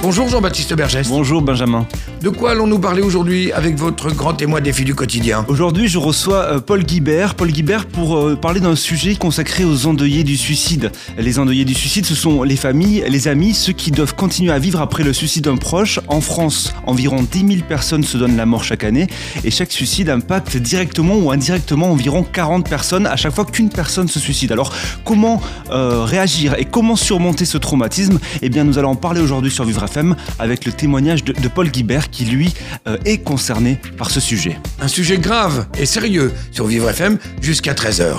Bonjour Jean-Baptiste Bergès. Bonjour Benjamin. De quoi allons-nous parler aujourd'hui avec votre grand témoin défi du quotidien Aujourd'hui, je reçois euh, Paul Guibert. Paul Guibert pour euh, parler d'un sujet consacré aux endeuillés du suicide. Les endeuillés du suicide, ce sont les familles, les amis, ceux qui doivent continuer à vivre après le suicide d'un proche. En France, environ 10 000 personnes se donnent la mort chaque année et chaque suicide impacte directement ou indirectement environ 40 personnes à chaque fois qu'une personne se suicide. Alors, comment euh, réagir et comment surmonter ce traumatisme? Eh bien, nous allons en parler aujourd'hui sur Vivre FM avec le témoignage de, de Paul Guibert qui, lui, euh, est concerné par ce sujet. Un sujet grave et sérieux sur Vivre FM jusqu'à 13h.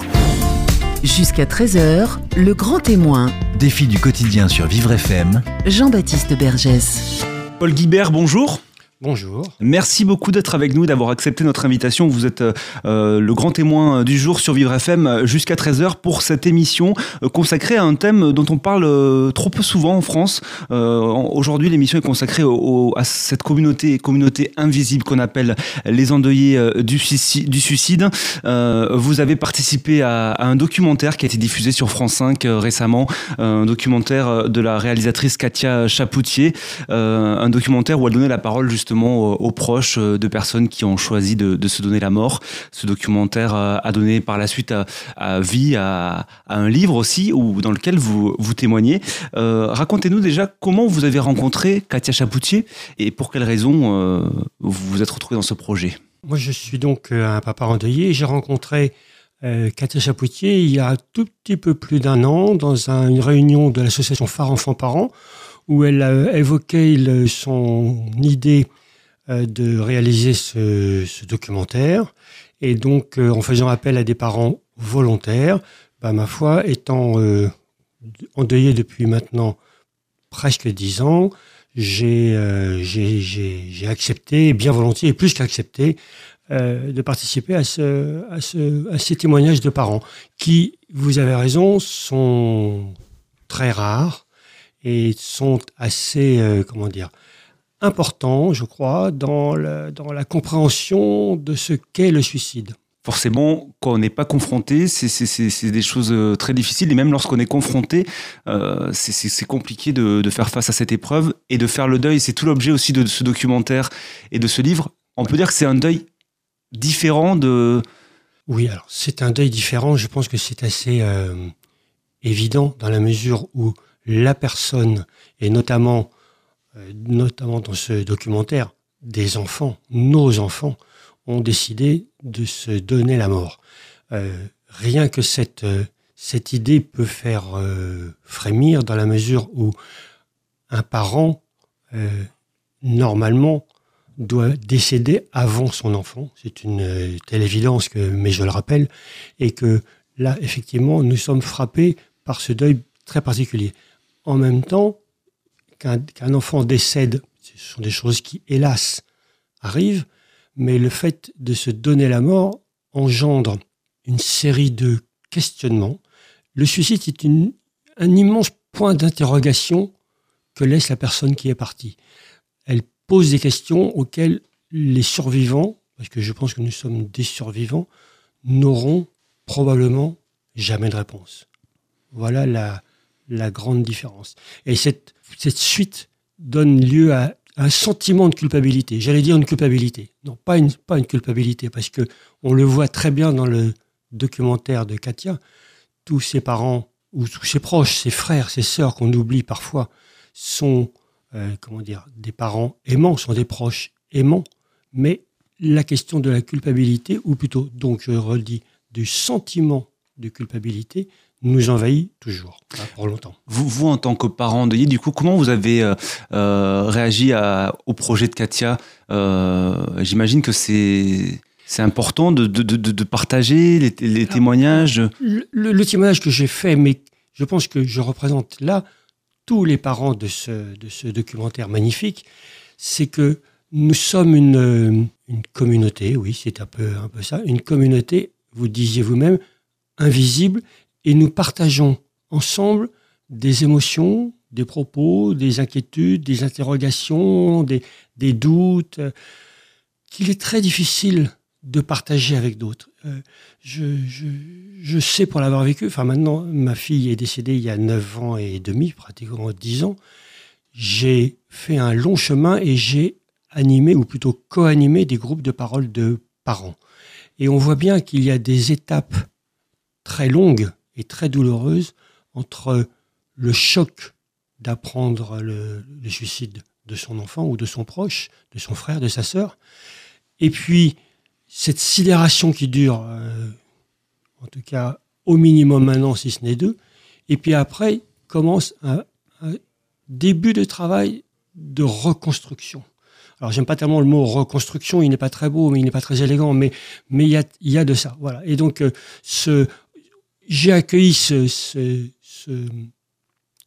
Jusqu'à 13h, le grand témoin. Défi du quotidien sur Vivre FM. Jean-Baptiste Bergès. Paul Guibert, bonjour. Bonjour. Merci beaucoup d'être avec nous, d'avoir accepté notre invitation. Vous êtes euh, le grand témoin du jour sur Vivre FM euh, jusqu'à 13h pour cette émission euh, consacrée à un thème dont on parle euh, trop peu souvent en France. Euh, Aujourd'hui, l'émission est consacrée à cette communauté, communauté invisible qu'on appelle les endeuillés euh, du suicide. Euh, vous avez participé à, à un documentaire qui a été diffusé sur France 5 euh, récemment, un documentaire euh, de la réalisatrice Katia Chapoutier, euh, un documentaire où elle donnait la parole justement aux, aux proches euh, de personnes qui ont choisi de, se donner la mort. Ce documentaire euh, a donné par la suite à, vie à, un livre aussi où, dans lequel vous, témoignez. Euh, Racontez-nous déjà comment vous avez rencontré Katia Chapoutier et pour quelles raisons euh, vous vous êtes retrouvé dans ce projet. Moi, je suis donc euh, un papa endeuillé. J'ai rencontré euh, Katia Chapoutier il y a tout petit peu plus d'un an dans un- une réunion de l'association Phare Enfants Parents où elle a évoqué son idée euh, de réaliser ce, documentaire. Et donc, euh, en faisant appel à des parents volontaires, bah, ma foi, étant euh, endeuillé depuis maintenant presque dix ans, j'ai euh, accepté, bien volontiers, et plus qu'accepté, euh, de participer à, ce, à, ce, à ces témoignages de parents qui, vous avez raison, sont très rares et sont assez, euh, comment dire, importants, je crois, dans la, dans la compréhension de ce qu'est le suicide. Forcément, quand on n'est pas confronté, c'est- des choses euh, très difficiles. Et même lorsqu'on est confronté, euh, c'est- compliqué de, de faire face à cette épreuve et de faire le deuil. C'est tout l'objet aussi de ce documentaire et de ce livre. On peut dire que c'est un deuil différent de... Oui, alors c'est un deuil différent. Je pense que c'est assez euh, évident dans la mesure où la personne, et notamment, notamment dans ce documentaire, des enfants, nos enfants, ont décidé de se donner la mort. Euh, rien que cette, euh, cette idée peut faire euh, frémir dans la mesure où un parent, euh, normalement, doit décéder avant son enfant. C'est une euh, telle évidence que, mais je le rappelle, et que là, effectivement, nous sommes frappés par ce deuil très particulier. En même temps, qu'un enfant décède, ce sont des choses qui, hélas, arrivent, mais le fait de se donner la mort engendre une série de questionnements. Le suicide est un immense point d'interrogation que laisse la personne qui est partie. Elle pose des questions auxquelles les survivants, parce que je pense que nous sommes des survivants, n'auront probablement jamais de réponse. Voilà la, la grande différence. Et cette, cette suite donne lieu à un sentiment de culpabilité. J'allais dire une culpabilité. Non, pas une, culpabilité, parce que on le voit très bien dans le documentaire de Katia. Tous ses parents, ou tous ses proches, ses frères, ses sœurs, qu'on oublie parfois, sont euh, comment dire, des parents aimants, sont des proches aimants, mais la question de la culpabilité, ou plutôt, donc je redis, du sentiment de culpabilité, nous envahit toujours, pas pour longtemps. Vous, vous, en tant que parent endeuillé, du coup, comment vous avez euh, euh, réagi à- au projet de Katia? Euh, J'imagine que c'est... C'est important de, de, de, de partager les, les témoignages. Le, le- le témoignage que j'ai fait, mais je pense que je représente là tous les parents de ce, de ce documentaire magnifique, c'est que nous sommes une, une communauté, oui, c'est un peu, un peu ça, une communauté, vous disiez vous-même, invisible, et nous partageons ensemble des émotions, des propos, des inquiétudes, des interrogations, des, doutes. qu'il est très difficile de partager avec d'autres. Euh, je, je, je, sais pour l'avoir vécu, enfin maintenant ma fille est décédée il y a 9 ans et demi, pratiquement 10 ans, j'ai fait un long chemin et j'ai animé, ou plutôt co-animé, des groupes de parole de parents. Et on voit bien qu'il y a des étapes très longues très douloureuses entre le choc d'apprendre le, suicide de son enfant ou de son proche, de son frère, de sa sœur, et puis cette sidération qui dure, euh, en tout cas au minimum un an, si ce n'est deux, et puis après commence un, début de travail de reconstruction. Alors j'aime pas tellement le mot reconstruction, il n'est pas très beau, mais il n'est pas très élégant, mais mais il y a, y a de ça, voilà. Et donc euh, ce, j'ai accueilli ce,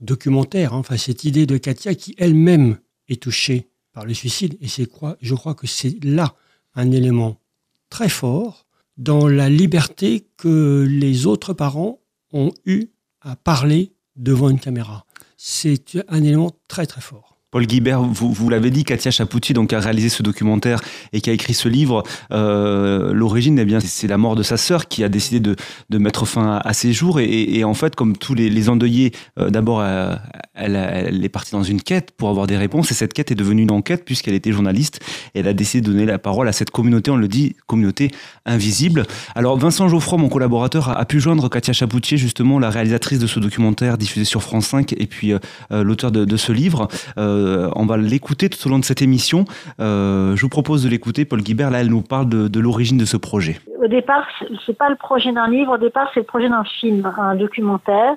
documentaire, hein, enfin cette idée de Katia qui elle-même est touchée par le suicide, et c'est quoi, je crois que c'est là un élément très fort dans la liberté que les autres parents ont eu à parler devant une caméra. C'est un élément très très fort. Paul Guibert, vous, vous l'avez dit, Katia Chapoutier donc a réalisé ce documentaire et qui a écrit ce livre. Euh, L'origine, eh bien, c'est la mort de sa sœur qui a décidé de, de mettre fin à, ses jours. Et, et, en fait, comme tous les, les endeuillés, euh, d'abord, elle, elle, est partie dans une quête pour avoir des réponses. Et cette quête est devenue une enquête puisqu'elle était journaliste. Elle a décidé de donner la parole à cette communauté, on le dit, communauté invisible. Alors, Vincent Geoffroy, mon collaborateur, a, pu joindre Katia Chapoutier, justement, la réalisatrice de ce documentaire diffusé sur France 5 et puis euh, l'auteur de, de, ce livre. Euh, on va l'écouter tout au long de cette émission. Euh, je vous propose de l'écouter. Paul Guibert, là, elle nous parle de, l'origine de ce projet. Au départ, c'est pas le projet d'un livre. Au départ, c'est le projet d'un film, un documentaire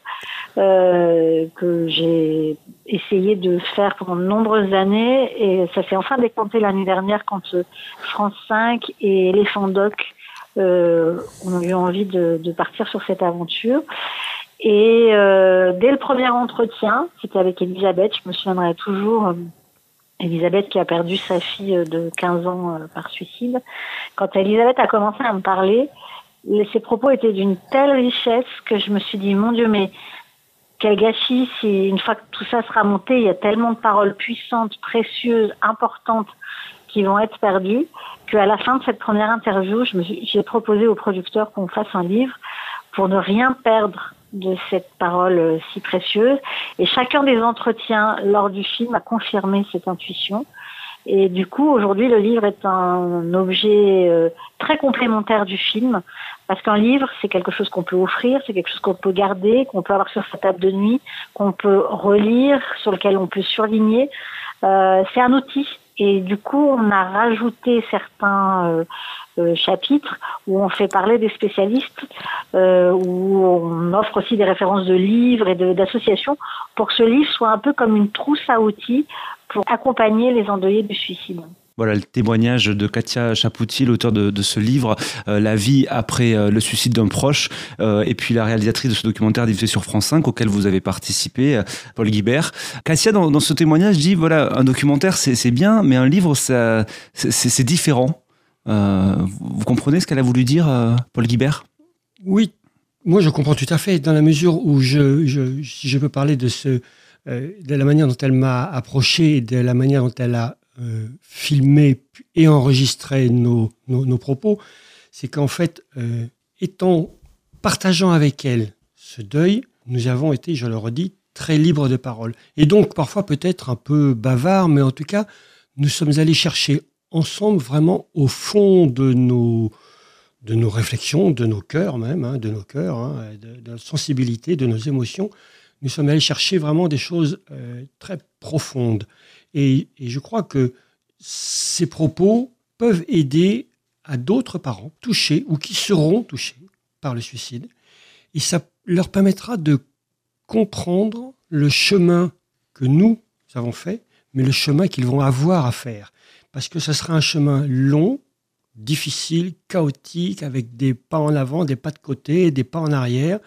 euh, que j'ai essayé de faire pendant de nombreuses années et ça s'est enfin décompté l'année dernière quand euh, France 5 et Elephant Doc euh, ont eu envie de partir sur cette aventure. Et euh, dès le premier entretien, c'était avec Elisabeth, je me souviendrai toujours, euh, Elisabeth qui a perdu sa fille de 15 ans euh, par suicide. Quand Elisabeth a commencé à me parler, ses propos étaient d'une telle richesse que je me suis dit, mon Dieu, mais quel gâchis une fois que tout ça sera monté, il y a tellement de paroles puissantes, précieuses, importantes qui vont être perdues, qu'à la fin de cette première interview, j'ai proposé au producteur qu'on fasse un livre pour ne rien perdre de cette parole si précieuse. Et chacun des entretiens lors du film a confirmé cette intuition. Et du coup, aujourd'hui, le livre est un objet euh, très complémentaire du film, parce qu'un livre, c'est quelque chose qu'on peut offrir, c'est quelque chose qu'on peut garder, qu'on peut avoir sur sa table de nuit, qu'on peut relire, sur lequel on peut surligner. Euh, c'est un outil. Et du coup, on a rajouté certains euh, euh, chapitres où on fait parler des spécialistes, euh, où on offre aussi des références de livres et d'associations pour que ce livre soit un peu comme une trousse à outils pour accompagner les endeuillés du suicide. Voilà le témoignage de Katia Chapoutier, l'auteur de, ce livre, euh, La vie après euh, le suicide d'un proche, euh, et puis la réalisatrice de ce documentaire diffusé sur France 5 auquel vous avez participé, Paul Guibert. Katia, dans, ce témoignage, dit voilà, un documentaire c'est bien, mais un livre c'est différent. vous comprenez ce qu'elle a voulu dire, Paul Guibert? Oui, moi je comprends tout à fait, dans la mesure où je, je je peux parler de ce de la manière dont elle m'a approché, de la manière dont elle a euh, filmer et enregistrer nos, nos, propos, c'est qu'en fait, euh, étant partageant avec elle ce deuil, nous avons été, je le redis, très libres de parole. Et donc parfois peut-être un peu bavard, mais en tout cas, nous sommes allés chercher ensemble vraiment au fond de nos, de nos réflexions, de nos cœurs même, hein, de nos cœurs, hein, de, de, la sensibilité, de nos émotions. Nous sommes allés chercher vraiment des choses euh, très profondes. Et, et, je crois que ces propos peuvent aider à d'autres parents touchés ou qui seront touchés par le suicide. Et ça leur permettra de comprendre le chemin que nous avons fait, mais le chemin qu'ils vont avoir à faire. Parce que ce sera un chemin long, difficile, chaotique, avec des pas en avant, des pas de côté, des pas en arrière.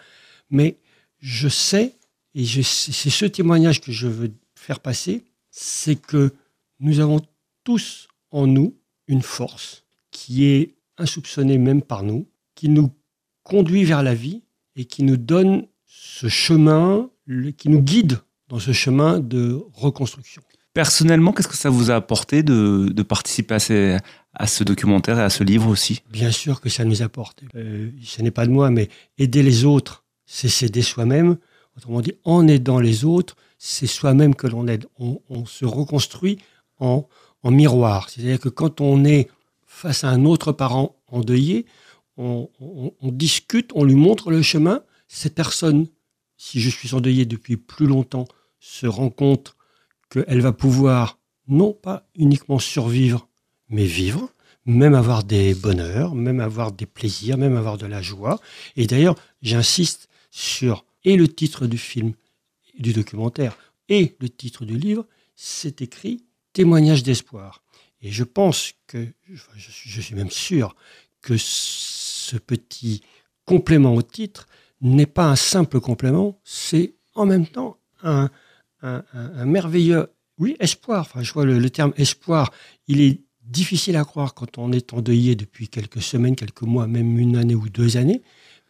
Mais je sais, et c'est ce témoignage que je veux faire passer, c'est que nous avons tous en nous une force qui est insoupçonnée même par nous, qui nous conduit vers la vie et qui nous donne ce chemin, qui nous guide dans ce chemin de reconstruction. Personnellement, qu'est-ce que ça vous a apporté de, de participer à, ces, à, ce documentaire et à ce livre aussi? Bien sûr que ça nous apporte. Euh, ce n'est pas de moi, mais aider les autres, c'est s'aider soi-même. Autrement dit, en aidant les autres, c'est soi-même que l'on aide. On, se reconstruit en, en miroir. C'est-à-dire que quand on est face à un autre parent endeuillé, on, on, on, discute, on lui montre le chemin. Cette personne, si je suis endeuillé depuis plus longtemps, se rend compte qu'elle va pouvoir non pas uniquement survivre, mais vivre, même avoir des bonheurs, même avoir des plaisirs, même avoir de la joie. Et d'ailleurs, j'insiste sur et le titre du film, du documentaire, et le titre du livre, c'est écrit témoignage d'espoir. Et je pense que, je suis même sûr que ce petit complément au titre n'est pas un simple complément, c'est en même temps un, merveilleux, oui, espoir. Enfin, je vois le, le, terme espoir. Il est difficile à croire quand on est endeuillé depuis quelques semaines, quelques mois, même une année ou deux années,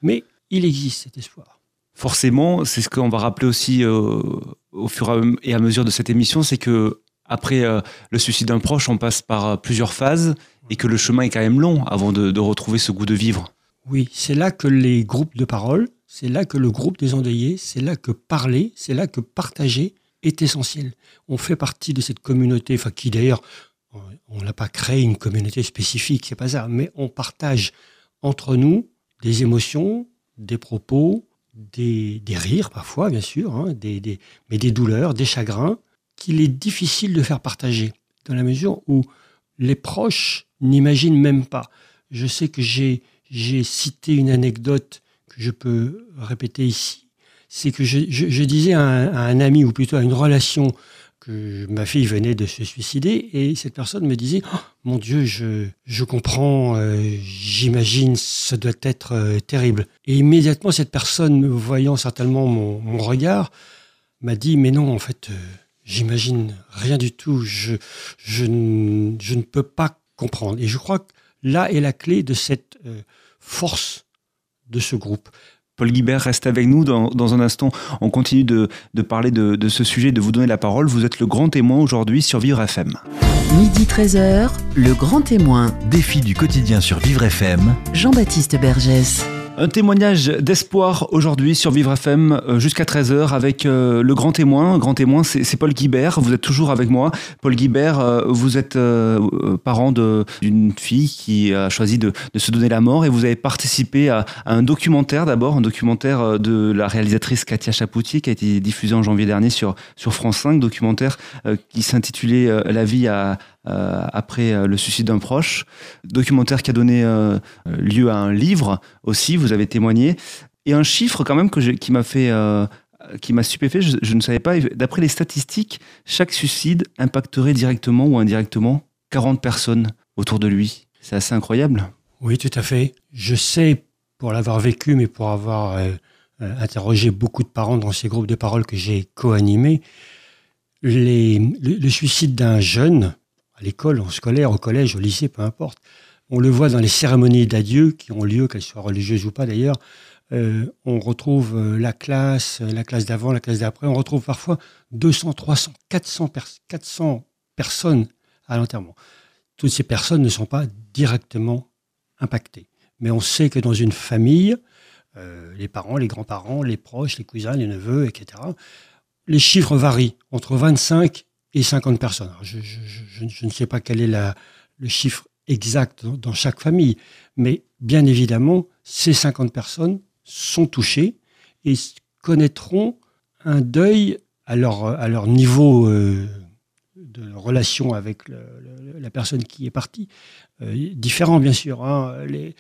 mais il existe cet espoir. Forcément, c'est ce qu'on va rappeler aussi euh, au fur et à mesure de cette émission, c'est que après euh, le suicide d'un proche, on passe par euh, plusieurs phases et que le chemin est quand même long avant de, de retrouver ce goût de vivre. Oui, c'est là que les groupes de parole, c'est là que le groupe des endeuillés, c'est là que parler, c'est là que partager est essentiel. On fait partie de cette communauté, enfin qui d'ailleurs, on n'a pas créé une communauté spécifique, c'est pas ça, mais on partage entre nous des émotions, des propos, des, rires parfois, bien sûr, hein, mais des douleurs, des chagrins, qu'il est difficile de faire partager, dans la mesure où les proches n'imaginent même pas. Je sais que j'ai cité une anecdote que je peux répéter ici, c'est que je, disais à un, ami, ou plutôt à une relation, ma fille venait de se suicider, et cette personne me disait oh, Mon Dieu, je, je comprends, euh, j'imagine, ça doit être euh, terrible. Et immédiatement, cette personne, voyant certainement mon, mon regard, m'a dit Mais non, en fait, euh, j'imagine rien du tout, je, je, je, ne peux pas comprendre. Et je crois que là est la clé de cette force de ce groupe. Paul Guibert reste avec nous dans, dans un instant. On continue de, de parler de, de, ce sujet, de vous donner la parole. Vous êtes le grand témoin aujourd'hui sur Vivre FM. Midi 13h, le grand témoin. Défi du quotidien sur Vivre FM. Jean-Baptiste Bergès. Un témoignage d'espoir aujourd'hui sur Vivre FM jusqu'à 13h avec euh, le grand témoin. Grand témoin, c'est Paul Guibert. Vous êtes toujours avec moi. Paul Guibert, euh, vous êtes euh, parent d'une fille qui a choisi de, de, se donner la mort et vous avez participé à, à un documentaire d'abord, un documentaire de la réalisatrice Katia Chapoutier qui a été diffusé en janvier dernier sur, sur France 5, documentaire qui s'intitulait La vie à, euh, après euh, le suicide d'un proche. Documentaire qui a donné euh, lieu à un livre aussi, vous avez témoigné. Et un chiffre quand même que qui m'a fait qui m'a stupéfait, je, ne savais pas. D'après les statistiques, chaque suicide impacterait directement ou indirectement 40 personnes autour de lui. C'est assez incroyable. Oui, tout à fait. Je sais, pour l'avoir vécu, mais pour avoir interrogé beaucoup de parents dans ces groupes de parole que j'ai co-animés, le, suicide d'un jeune à l'école, en scolaire, au collège, au lycée, peu importe. On le voit dans les cérémonies d'adieu qui ont lieu, qu'elles soient religieuses ou pas d'ailleurs. Euh, on retrouve euh, la classe, la classe d'avant, la classe d'après. On retrouve parfois 200, 300, 400, pers 400 personnes à l'enterrement. Toutes ces personnes ne sont pas directement impactées. Mais on sait que dans une famille, euh, les parents, les grands-parents, les proches, les cousins, les neveux, etc., les chiffres varient entre 25 et 50 personnes. Je, ne sais pas quel est le chiffre exact dans, chaque famille, mais bien évidemment, ces 50 personnes sont touchées et connaîtront un deuil à leur, niveau euh, de relation avec la personne qui est partie, euh, différent bien sûr. Hein. Les,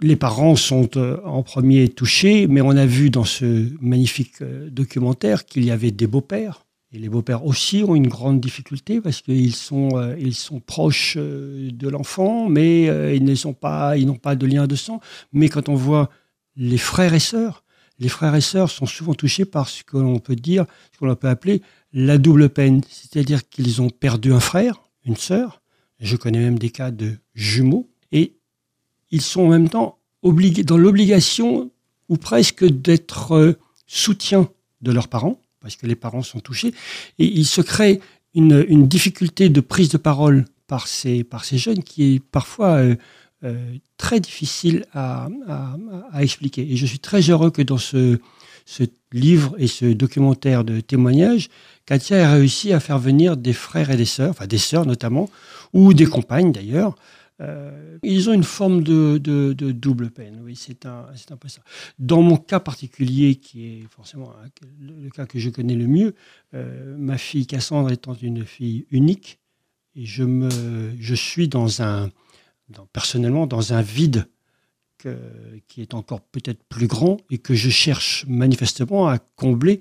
les parents sont euh, en premier touchés, mais on a vu dans ce magnifique documentaire qu'il y avait des beaux-pères, et les beaux-pères aussi ont une grande difficulté parce qu'ils sont, euh, sont proches euh, de l'enfant, mais euh, ils pas, n'ont pas de lien de sang. Mais quand on voit les frères et sœurs, les frères et sœurs sont souvent touchés par ce que l'on peut dire, ce qu'on peut appeler la double peine, c'est-à-dire qu'ils ont perdu un frère, une sœur. Je connais même des cas de jumeaux, et ils sont en même temps obligés, dans l'obligation ou presque d'être soutien de leurs parents parce que les parents sont touchés, et il se crée une, difficulté de prise de parole par ces, jeunes qui est parfois euh, euh, très difficile à, expliquer. Et je suis très heureux que dans ce, ce livre et ce documentaire de témoignages, Katia a réussi à faire venir des frères et des sœurs, enfin des sœurs notamment, ou des compagnes d'ailleurs. Euh, ils ont une forme de, double peine, oui, c'est un, un, peu ça. Dans mon cas particulier, qui est forcément le, cas que je connais le mieux, euh, ma fille Cassandre étant une fille unique, et je, me, je suis dans un, personnellement dans un vide qui est encore peut-être plus grand et que je cherche manifestement à combler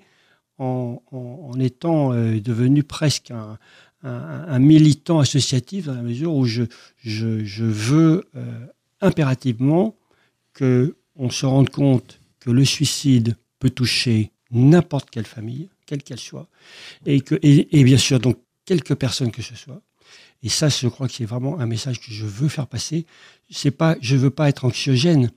en étant euh, devenu presque un, un, militant associatif dans la mesure où je, je, veux euh, impérativement qu'on se rende compte que le suicide peut toucher n'importe quelle famille, quelle qu'elle soit, et, que, et bien sûr donc quelques personnes que ce soit, et ça, je crois que c'est vraiment un message que je veux faire passer. C'est pas, je veux pas être anxiogène,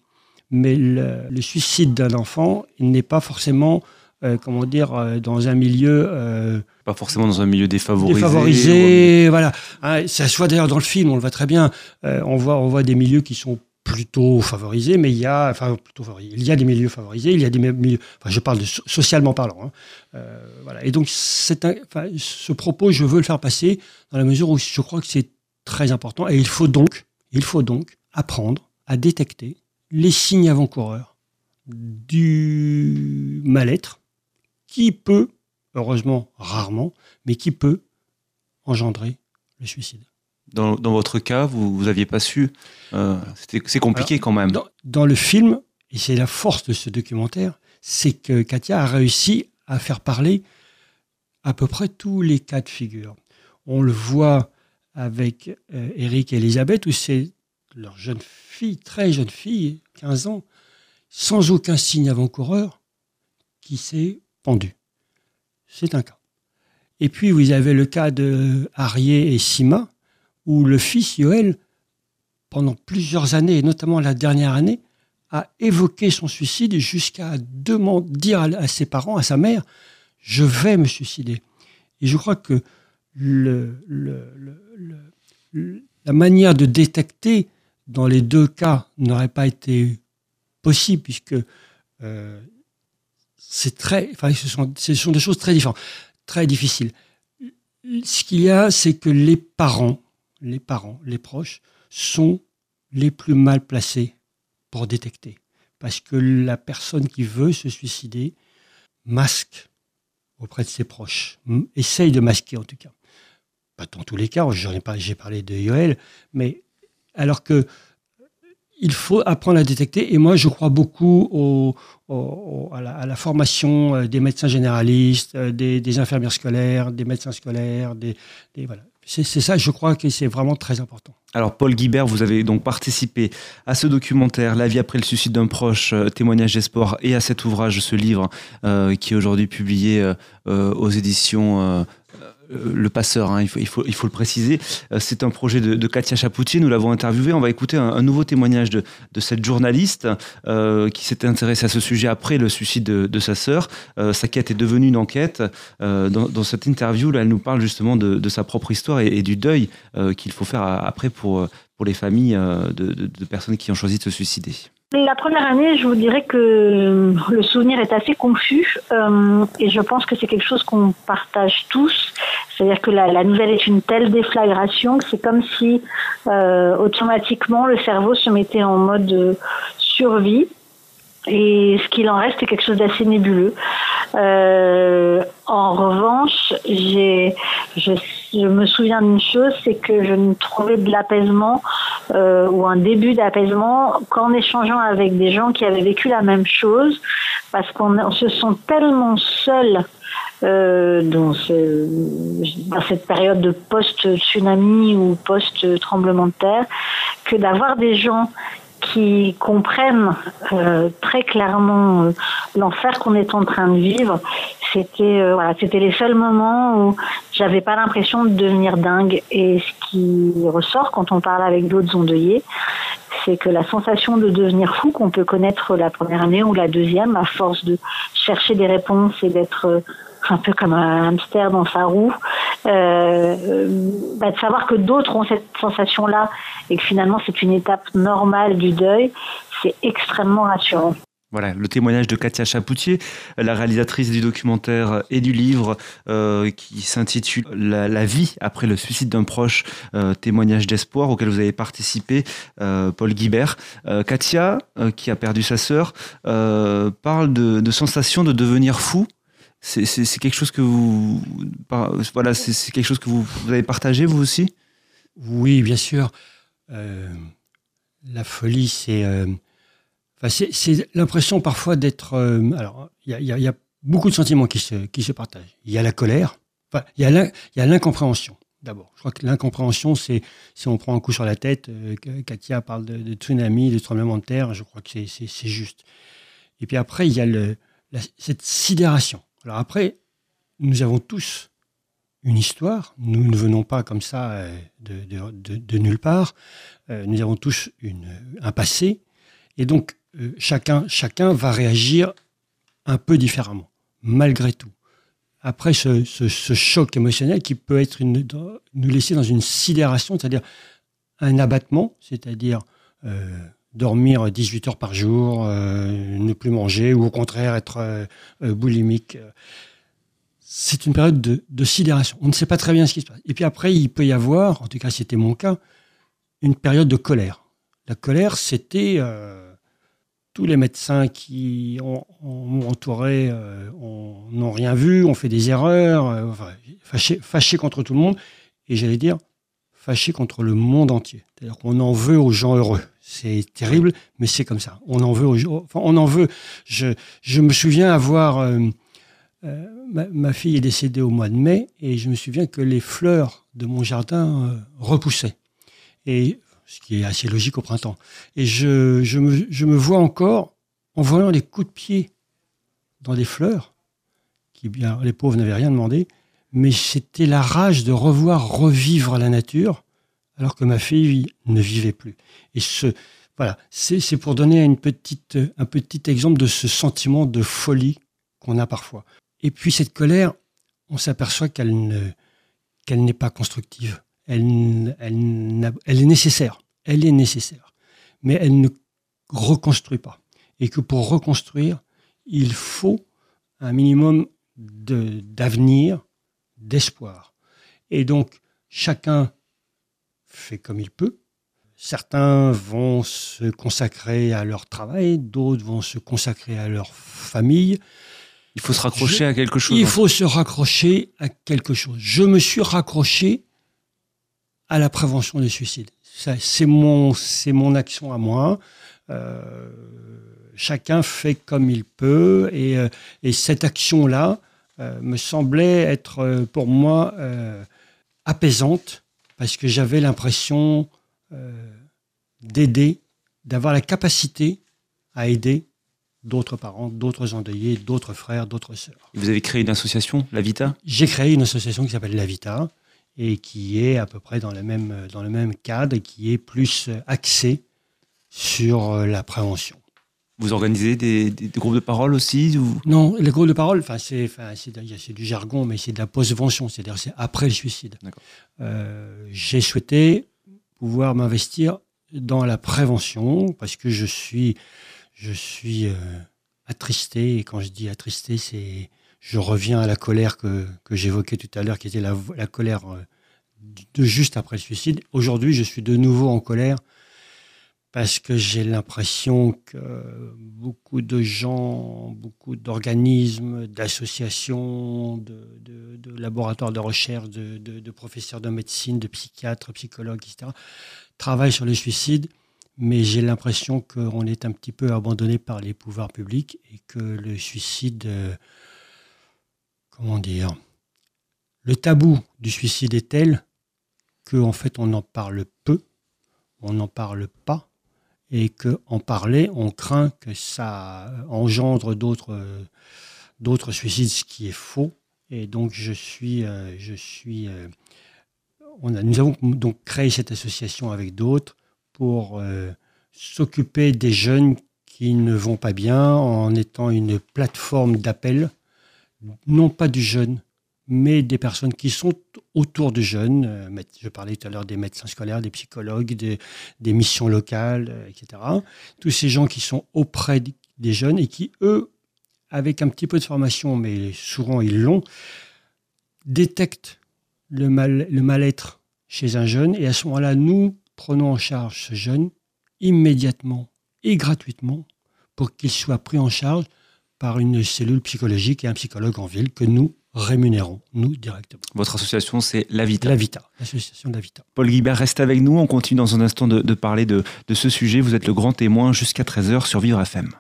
mais le, le suicide d'un enfant n'est pas forcément, euh, comment dire, euh, dans un milieu. Euh, pas forcément dans un milieu défavorisé. Défavorisé, ou... voilà. Hein, ça soit d'ailleurs dans le film, on le voit très bien. On voit, on voit des milieux qui sont plutôt favorisés, mais il y a, enfin, plutôt favorisés. Il y a des milieux favorisés, il y a des milieux, enfin, je parle de socialement parlant. Hein. Voilà. Et donc, c'est un, enfin, ce propos, je veux le faire passer dans la mesure où je crois que c'est très important. Et il faut donc, il faut donc apprendre à détecter les signes avant-coureurs du mal-être qui peut, heureusement rarement, mais qui peut engendrer le suicide. Dans, dans, votre cas, vous n'aviez pas su. Euh, c'est compliqué Alors, quand même. Dans, dans, le film, et c'est la force de ce documentaire, c'est que Katia a réussi à faire parler à peu près tous les cas de figure. On le voit avec euh, Eric et Elisabeth, où c'est leur jeune fille, très jeune fille, 15 ans, sans aucun signe avant-coureur, qui s'est pendue. C'est un cas. Et puis vous avez le cas de Arié et Sima, où le fils Yoel, pendant plusieurs années, et notamment la dernière année, a évoqué son suicide jusqu'à dire à ses parents, à sa mère, je vais me suicider. Et je crois que le, la manière de détecter dans les deux cas n'aurait pas été possible puisque euh, c'est très, enfin, ce sont, ce sont des choses très différentes, très difficiles. Ce qu'il y a, c'est que les parents les parents, les proches, sont les plus mal placés pour détecter. Parce que la personne qui veut se suicider masque auprès de ses proches, essaye de masquer en tout cas. Pas dans tous les cas, j'en ai pas, j'ai parlé de Yoel, mais alors que il faut apprendre à détecter. Et moi, je crois beaucoup au, au, à, la, formation euh, des médecins généralistes, euh, des, infirmières scolaires, des médecins scolaires. C'est ça, je crois que c'est vraiment très important. Alors, Paul Guibert, vous avez donc participé à ce documentaire, La vie après le suicide d'un proche, euh, témoignage d'espoir, et à cet ouvrage, ce livre, qui est aujourd'hui publié aux éditions le passeur, hein, il, faut, le préciser. C'est un projet de, Katia Chapoutier, nous l'avons interviewé. On va écouter un, nouveau témoignage de, cette journaliste euh, qui s'était intéressée à ce sujet après le suicide de, sa sœur. Euh, sa quête est devenue une enquête. Euh, dans, cette interview, elle nous parle justement de, sa propre histoire et, du deuil qu'il faut faire après pour les familles de personnes qui ont choisi de se suicider. La première année, je vous dirais que le souvenir est assez confus euh, et je pense que c'est quelque chose qu'on partage tous. C'est-à-dire que la, nouvelle est une telle déflagration que c'est comme si euh, automatiquement le cerveau se mettait en mode survie et ce qu'il en reste est quelque chose d'assez nébuleux. Euh, en revanche, j'ai, je, je, me souviens d'une chose, c'est que je ne trouvais de l'apaisement euh, ou un début d'apaisement qu'en échangeant avec des gens qui avaient vécu la même chose, parce qu'on on se sent tellement seul euh, dans, dans, cette période de post-tsunami ou post-tremblement de terre, que d'avoir des gens qui comprennent euh, très clairement euh, l'enfer qu'on est en train de vivre. C'était euh, voilà, c'était les seuls moments où j'avais pas l'impression de devenir dingue. Et ce qui ressort quand on parle avec d'autres endeuillés, c'est que la sensation de devenir fou qu'on peut connaître la première année ou la deuxième, à force de chercher des réponses et d'être un peu comme un hamster dans sa roue, bah, de savoir que d'autres ont cette sensation-là et que finalement c'est une étape normale du deuil, c'est extrêmement rassurant. Voilà, le témoignage de Katia Chapoutier, la réalisatrice du documentaire et du livre euh, qui s'intitule la, vie après le suicide d'un proche, euh, témoignage d'espoir auquel vous avez participé, euh, Paul Guibert. Katia, qui a perdu sa sœur, parle de, de sensation de devenir fou. C'est quelque chose que vous, voilà, c'est quelque chose que vous, avez partagé vous aussi? Oui, bien sûr. la folie, c'est c'est l'impression parfois d'être. Euh, alors, il y, a, beaucoup de sentiments qui se, qui se partagent. Il y a la colère, il y a l'incompréhension. D'abord, je crois que l'incompréhension, c'est si on prend un coup sur la tête. Euh, Katia parle de, tsunami, de tremblement de terre. Je crois que c'est juste. Et puis après, il y a cette sidération. Alors après, nous avons tous une histoire. Nous ne venons pas comme ça euh, de, nulle part. nous avons tous un passé. Et donc, euh, chacun, chacun va réagir un peu différemment, malgré tout. Après ce, choc émotionnel qui peut être une, nous laisser dans une sidération, c'est-à-dire un abattement, c'est-à-dire euh, dormir 18 heures par jour, euh, ne plus manger, ou au contraire être boulimique. C'est une période de, sidération. On ne sait pas très bien ce qui se passe. Et puis après, il peut y avoir, en tout cas c'était mon cas, une période de colère. La colère, c'était tous les médecins qui m'ont entouré euh, n'ont rien vu, ont fait des erreurs, euh, fâchés, contre tout le monde, et j'allais dire fâchés contre le monde entier. C'est-à-dire qu'on en veut aux gens heureux. C'est terrible, mais c'est comme ça. On en veut. Enfin, on en veut. Je, je me souviens avoir. Euh, ma, ma, fille est décédée au mois de mai, et je me souviens que les fleurs de mon jardin repoussaient. Et ce qui est assez logique au printemps. Et je, je, me, je me vois encore en voyant les coups de pied dans des fleurs, qui bien les pauvres n'avaient rien demandé, mais c'était la rage de revoir revivre la nature alors que ma fille ne vivait plus. Et ce, voilà, c'est pour donner une petite, un petit exemple de ce sentiment de folie qu'on a parfois. Et puis cette colère, on s'aperçoit qu'elle n'est pas constructive elle, est nécessaire. Elle est nécessaire. Mais elle ne reconstruit pas. Et que pour reconstruire, il faut un minimum d'avenir, d'espoir. Et donc, chacun fait comme il peut. Certains vont se consacrer à leur travail, d'autres vont se consacrer à leur famille. Il faut se raccrocher à quelque chose. Il faut se raccrocher à quelque chose. Je me suis raccroché à la prévention des suicides. C'est mon, mon action à moi. Euh, chacun fait comme il peut et, euh, et cette action-là euh, me semblait être pour moi apaisante parce que j'avais l'impression d'aider, d'avoir la capacité à aider d'autres parents, d'autres endeuillés, d'autres frères, d'autres sœurs. Vous avez créé une association, La Vita? J'ai créé une association qui s'appelle La Vita, et qui est à peu près dans le même, dans le même cadre et qui est plus axé sur euh, la prévention. Vous organisez des, groupes de parole aussi ou... Non, les groupes de parole, c'est du jargon, mais c'est de la post-vention, c'est-à-dire c'est après le suicide. Euh, j'ai souhaité pouvoir m'investir dans la prévention parce que je suis, je suis euh, attristé, et quand je dis attristé, c'est je reviens à la colère que, que j'évoquais tout à l'heure, qui était la, la colère euh, de juste après le suicide. Aujourd'hui, je suis de nouveau en colère parce que j'ai l'impression que beaucoup de gens, beaucoup d'organismes, d'associations, de, laboratoires de recherche, de, de, professeurs de médecine, de psychiatres, psychologues, etc., travaillent sur le suicide, mais j'ai l'impression qu'on est un petit peu abandonné par les pouvoirs publics et que le suicide... Euh, comment dire, le tabou du suicide est tel qu'en fait on en parle peu, on n'en parle pas, et qu'en parler, on craint que ça engendre d'autres, d'autres suicides, ce qui est faux. Et donc je suis, euh, je suis, euh, nous avons donc créé cette association avec d'autres pour euh, s'occuper des jeunes qui ne vont pas bien en étant une plateforme d'appel non pas du jeune, mais des personnes qui sont autour de jeunes. Euh, je parlais tout à l'heure des médecins scolaires, des psychologues, des, missions locales, euh, etc. Tous ces gens qui sont auprès des jeunes et qui, eux, avec un petit peu de formation, mais souvent ils l'ont, détectent le mal-être chez un jeune. Et à ce moment-là, nous prenons en charge ce jeune immédiatement et gratuitement pour qu'il soit pris en charge par une cellule psychologique et un psychologue en ville que nous rémunérons, nous, directement. Votre association, c'est L'Avita. L'Avita, l'association L'Avita. Paul Guibert reste avec nous. On continue dans un instant de, parler de, de, ce sujet. Vous êtes le grand témoin jusqu'à 13h sur Vivre FM.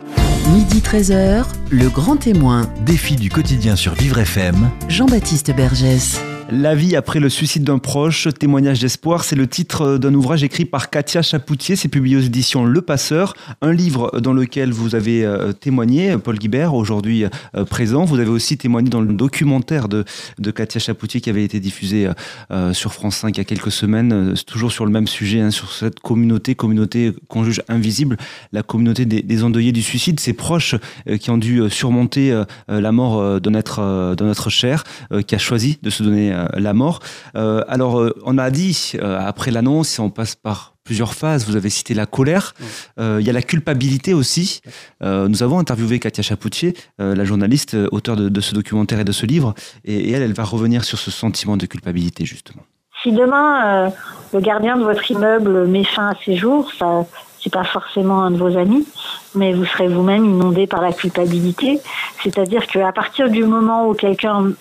Midi 13h, le grand témoin. Défi du quotidien sur Vivre FM. Jean-Baptiste Bergès. La vie après le suicide d'un proche, témoignage d'espoir, c'est le titre d'un ouvrage écrit par Katia Chapoutier, c'est publié aux éditions Le Passeur, un livre dans lequel vous avez euh, témoigné, Paul Guibert, aujourd'hui euh, présent. Vous avez aussi témoigné dans le documentaire de, de Katia Chapoutier qui avait été diffusé euh, sur France 5 il y a quelques semaines, toujours sur le même sujet, hein, sur cette communauté, communauté qu'on juge invisible, la communauté des, endeuillés du suicide, ces proches qui ont dû surmonter la mort de notre, de notre cher, qui a choisi de se donner la mort. Euh, alors, euh, on a dit, après l'annonce, on passe par plusieurs phases. Vous avez cité la colère. Il y a la culpabilité aussi. nous avons interviewé Katia Chapoutier, la journaliste, auteur de, ce documentaire et de ce livre. Et, elle, elle va revenir sur ce sentiment de culpabilité, justement. Si demain, le gardien de votre immeuble met fin à ses jours, ça, c'est pas forcément un de vos amis, mais vous serez vous-même inondé par la culpabilité. C'est-à-dire qu'à partir du moment où quelqu'un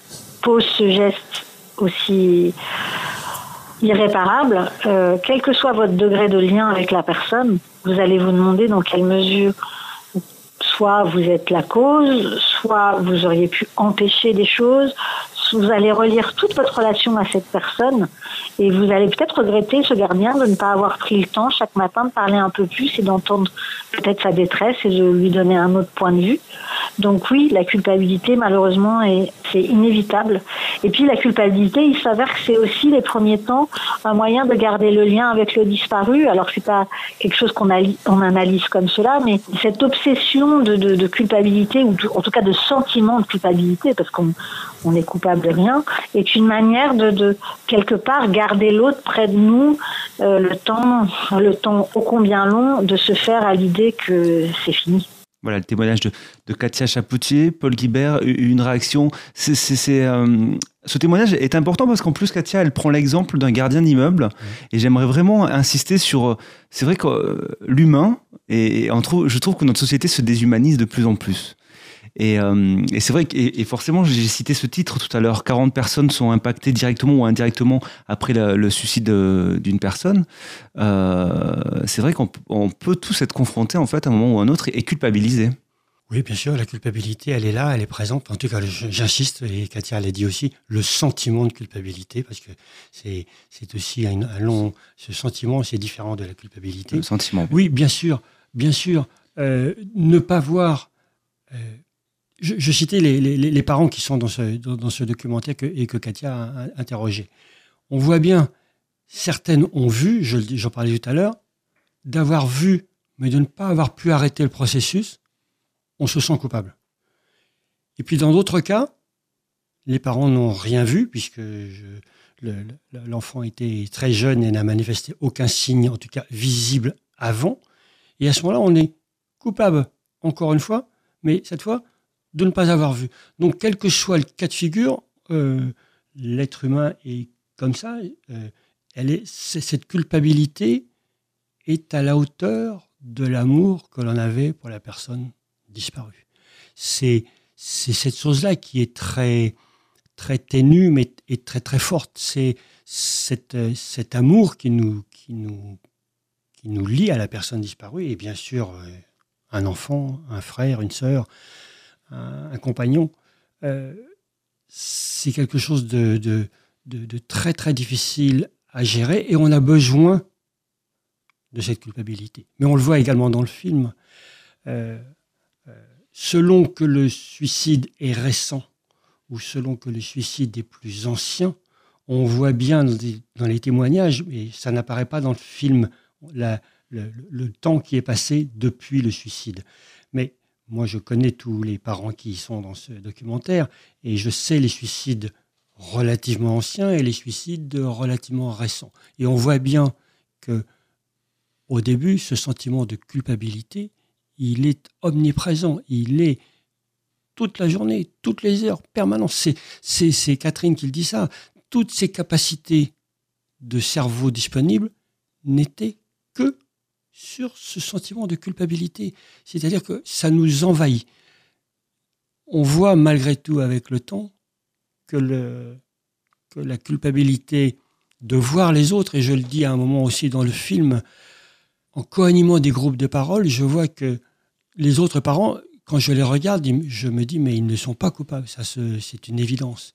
pose ce geste aussi irréparable, euh, quel que soit votre degré de lien avec la personne, vous allez vous demander dans quelle mesure soit vous êtes la cause, soit vous auriez pu empêcher des choses, vous allez relire toute votre relation à cette personne et vous allez peut-être regretter ce gardien de ne pas avoir pris le temps chaque matin de parler un peu plus et d'entendre peut-être sa détresse et de lui donner un autre point de vue. Donc oui, la culpabilité, malheureusement, c'est inévitable. Et puis la culpabilité, il s'avère que c'est aussi les premiers temps un moyen de garder le lien avec le disparu. Alors c'est pas quelque chose qu'on on analyse comme cela, mais cette obsession de, de culpabilité ou en tout cas de sentiment de culpabilité, parce qu'on on est coupable de rien, est une manière de, de quelque part garder l'autre près de nous euh, le temps, le temps ô combien long de se faire à l'idée que c'est fini. Voilà le témoignage de, de, Katia Chapoutier, Paul Guibert, une réaction. C'est, euh, ce témoignage est important parce qu'en plus, Katia, elle prend l'exemple d'un gardien d'immeuble. Et j'aimerais vraiment insister sur. C'est vrai que euh, l'humain, et, je trouve que notre société se déshumanise de plus en plus. Euh, et, c'est vrai que, et, forcément, j'ai cité ce titre tout à l'heure 40 personnes sont impactées directement ou indirectement après le suicide d'une personne. Euh, c'est vrai qu'on peut tous être confrontés, en fait, à un moment ou à un autre et, culpabilisés. Oui, bien sûr, la culpabilité, elle est là, elle est présente. En tout cas, j'insiste, et Katia l'a dit aussi, le sentiment de culpabilité, parce que c'est aussi un, long. Ce sentiment, c'est différent de la culpabilité. Le sentiment. Oui, bien sûr, bien sûr. Euh, ne pas voir je, citais les, parents qui sont dans ce, documentaire et que Katia a interrogé. On voit bien, certaines ont vu, j'en parlais tout à l'heure, d'avoir vu, mais de ne pas avoir pu arrêter le processus, on se sent coupable. Et puis dans d'autres cas, les parents n'ont rien vu, puisque l'enfant était très jeune et n'a manifesté aucun signe, en tout cas visible, avant. Et à ce moment-là, on est coupable, encore une fois, mais cette fois, de ne pas avoir vu. Donc, quel que soit le cas de figure, euh, l'être humain est comme ça. Euh, cette culpabilité est à la hauteur de l'amour que l'on avait pour la personne disparue. C'est cette chose-là qui est très très ténue mais est très très forte. C'est cet, cet amour qui nous qui nous qui nous lie à la personne disparue et bien sûr euh, un enfant, un frère, une sœur, un, compagnon, euh, c'est quelque chose de, très très difficile à gérer et on a besoin de cette culpabilité. Mais on le voit également dans le film. Euh, euh, selon que le suicide est récent ou selon que le suicide est plus ancien, on voit bien dans, les témoignages, mais ça n'apparaît pas dans le film, le, le, temps qui est passé depuis le suicide. Mais moi, je connais tous les parents qui sont dans ce documentaire et je sais les suicides relativement anciens et les suicides relativement récents. Et on voit bien que au début, ce sentiment de culpabilité, il est omniprésent, il est toute la journée, toutes les heures, permanent. C'est Catherine qui le dit ça. Toutes ces capacités de cerveau disponibles n'étaient que sur ce sentiment de culpabilité. C'est-à-dire que ça nous envahit. On voit malgré tout avec le temps que, la culpabilité de voir les autres, et je le dis à un moment aussi dans le film, en co-animant des groupes de parole, je vois que les autres parents, quand je les regarde, je me dis, mais ils ne sont pas coupables, ça c'est une évidence.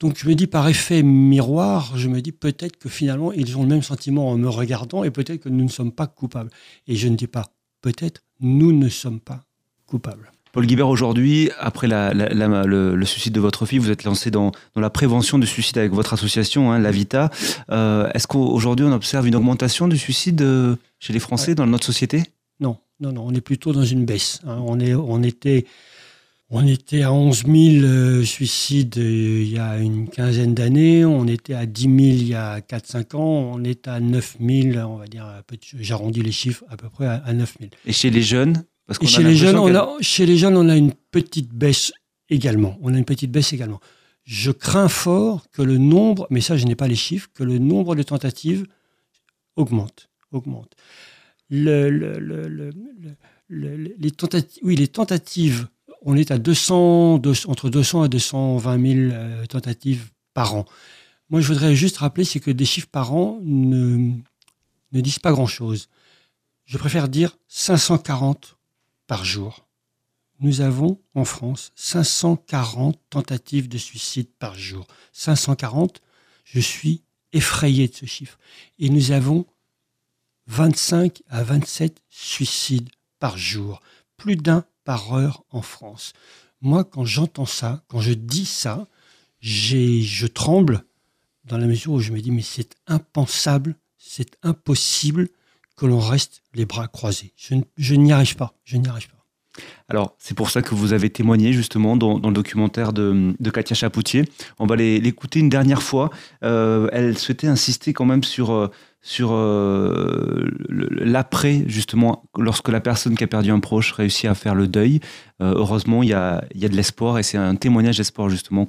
Donc je me dis, par effet miroir, je me dis peut-être que finalement, ils ont le même sentiment en me regardant et peut-être que nous ne sommes pas coupables. Et je ne dis pas peut-être, nous ne sommes pas coupables. Paul Guibert, aujourd'hui, après le, suicide de votre fille, vous êtes lancé dans, la prévention du suicide avec votre association, hein, la Vita. Euh, est-ce qu'aujourd'hui, on observe une augmentation du suicide euh, chez les Français dans notre société? Non, non, non, on est plutôt dans une baisse. Hein. On, est, on, était, on était à 11 000 euh, suicides il y a une quinzaine d'années, on était à 10 000 il y a 4-5 ans, on est à 9 000, on va dire, j'arrondis les chiffres à peu près à 9 000. Et chez les jeunes chez, les jeunes, on a, chez les jeunes, on a une petite baisse également. On a une petite baisse également. Je crains fort que le nombre, mais ça je n'ai pas les chiffres, que le nombre de tentatives augmente. augmente. Le, le, les, tentatives, oui, les tentatives, on est à 200, entre 200 et 220 000 euh, tentatives par an. Moi, je voudrais juste rappeler, c'est que des chiffres par an ne, ne disent pas grand-chose. Je préfère dire 540 par jour. Nous avons en France 540 tentatives de suicide par jour. 540, je suis effrayé de ce chiffre. Et nous avons 25 à 27 suicides par jour, plus d'un par heure en France. Moi, quand j'entends ça, quand je dis ça, je tremble dans la mesure où je me dis, mais c'est impensable, c'est impossible que l'on reste les bras croisés. Je, n'y arrive pas. Je n'y arrive pas. Alors, c'est pour ça que vous avez témoigné justement dans, le documentaire de, Katia Chapoutier. On va l'écouter une dernière fois. Euh, elle souhaitait insister quand même sur, euh, sur euh, l'après, justement, lorsque la personne qui a perdu un proche réussit à faire le deuil. heureusement, il y a, y a, de l'espoir et c'est un témoignage d'espoir justement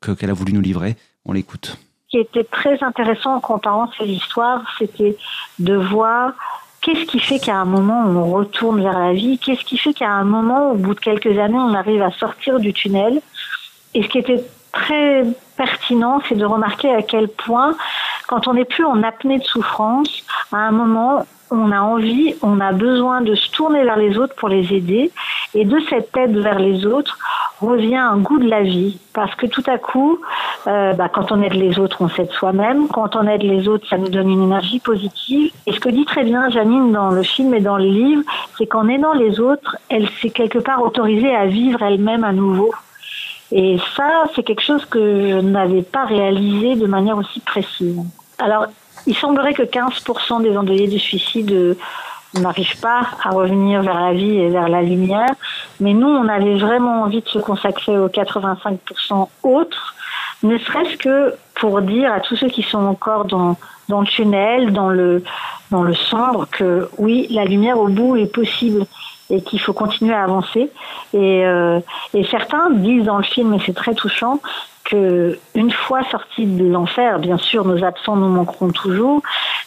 qu'elle a voulu nous livrer. On l'écoute qui était très intéressant en comparant ces histoires, c'était de voir qu'est-ce qui fait qu'à un moment on retourne vers la vie, qu'est-ce qui fait qu'à un moment, au bout de quelques années, on arrive à sortir du tunnel. Et ce qui était très pertinent, c'est de remarquer à quel point, quand on n'est plus en apnée de souffrance, à un moment, on a envie, on a besoin de se tourner vers les autres pour les aider. Et de cette aide vers les autres revient un goût de la vie. Parce que tout à coup, euh, bah, quand on aide les autres, on s'aide soi-même. Quand on aide les autres, ça nous donne une énergie positive. Et ce que dit très bien Janine dans le film et dans le livre, c'est qu'en aidant les autres, elle s'est quelque part autorisée à vivre elle-même à nouveau. Et ça, c'est quelque chose que je n'avais pas réalisé de manière aussi précise. Alors, il semblerait que 15% des endeuillés du suicide euh, n'arrivent pas à revenir vers la vie et vers la lumière. Mais nous, on avait vraiment envie de se consacrer aux 85% autres, ne serait-ce que pour dire à tous ceux qui sont encore dans, le tunnel, dans le, dans le que oui, la lumière au bout est possible et qu'il faut continuer à avancer. Et, euh, et certains disent dans le film, et c'est très touchant, que une fois sortis de l'enfer, bien sûr, nos absents nous manqueront toujours,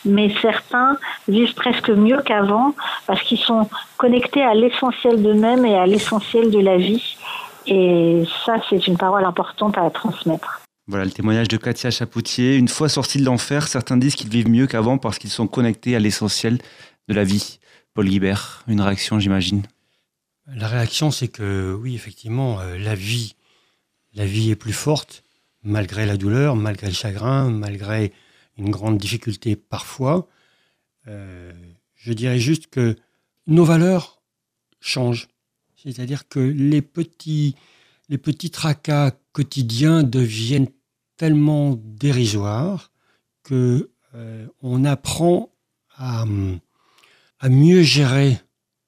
mais certains vivent presque mieux qu'avant parce qu'ils sont connectés à l'essentiel d'eux-mêmes et à l'essentiel de la vie. Et ça, c'est une parole importante à transmettre. Voilà le témoignage de Katia Chapoutier. Une fois sortis de l'enfer, certains disent qu'ils vivent mieux qu'avant parce qu'ils sont connectés à l'essentiel de la vie. Paul Guibert, une réaction, j'imagine La réaction, c'est que oui, effectivement, euh, la vie la vie est plus forte, malgré la douleur, malgré le chagrin, malgré une grande difficulté parfois. Euh, je dirais juste que nos valeurs changent. C'est-à-dire que les petits, tracas quotidiens deviennent tellement dérisoires que euh, on apprend à, à mieux gérer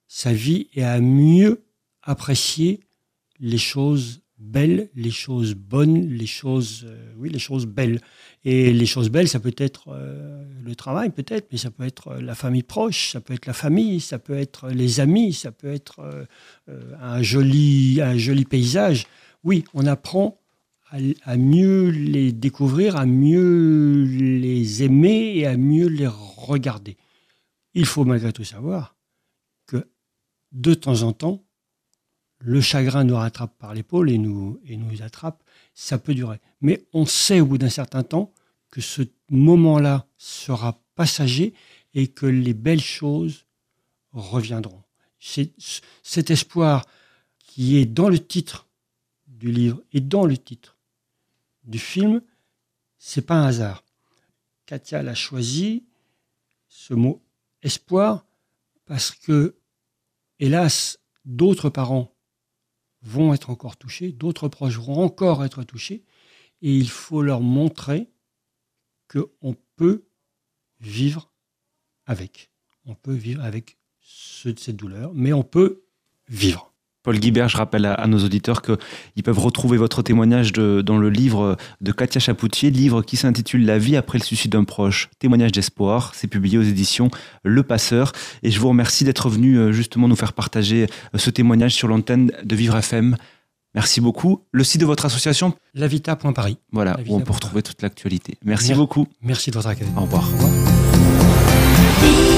sa vie et à mieux apprécier les choses belles, les choses bonnes, les choses, euh, oui, les choses belles. Et les choses belles, ça peut être euh, le travail, peut-être, mais ça peut être euh, la famille proche, ça peut être la famille, ça peut être les amis, ça peut être un joli, un joli paysage. Oui, on apprend à, à, mieux les découvrir, à mieux les aimer et à mieux les regarder. Il faut malgré tout savoir que de temps en temps, le chagrin nous rattrape par l'épaule et nous, et nous attrape, ça peut durer. Mais on sait au bout d'un certain temps que ce moment-là sera passager et que les belles choses reviendront. Cet espoir qui est dans le titre du livre et dans le titre du film, c'est pas un hasard. Katia l'a choisi, ce mot espoir, parce que, hélas, d'autres parents vont être encore touchés, d'autres proches vont encore être touchés, et il faut leur montrer qu'on peut vivre avec. On peut vivre avec cette douleur, mais on peut vivre. Paul Guibert, je rappelle à, nos auditeurs qu'ils peuvent retrouver votre témoignage dans le livre de Katia Chapoutier, livre qui s'intitule La vie après le suicide d'un proche, témoignage d'espoir. C'est publié aux éditions Le Passeur. Et je vous remercie d'être venu euh, justement nous faire partager euh, ce témoignage sur l'antenne de Vivre FM. Merci beaucoup. Le site de votre association? Lavita.paris. Voilà, où on peut retrouver toute l'actualité. Merci, beaucoup. Merci de votre accueil. Au revoir. Au revoir.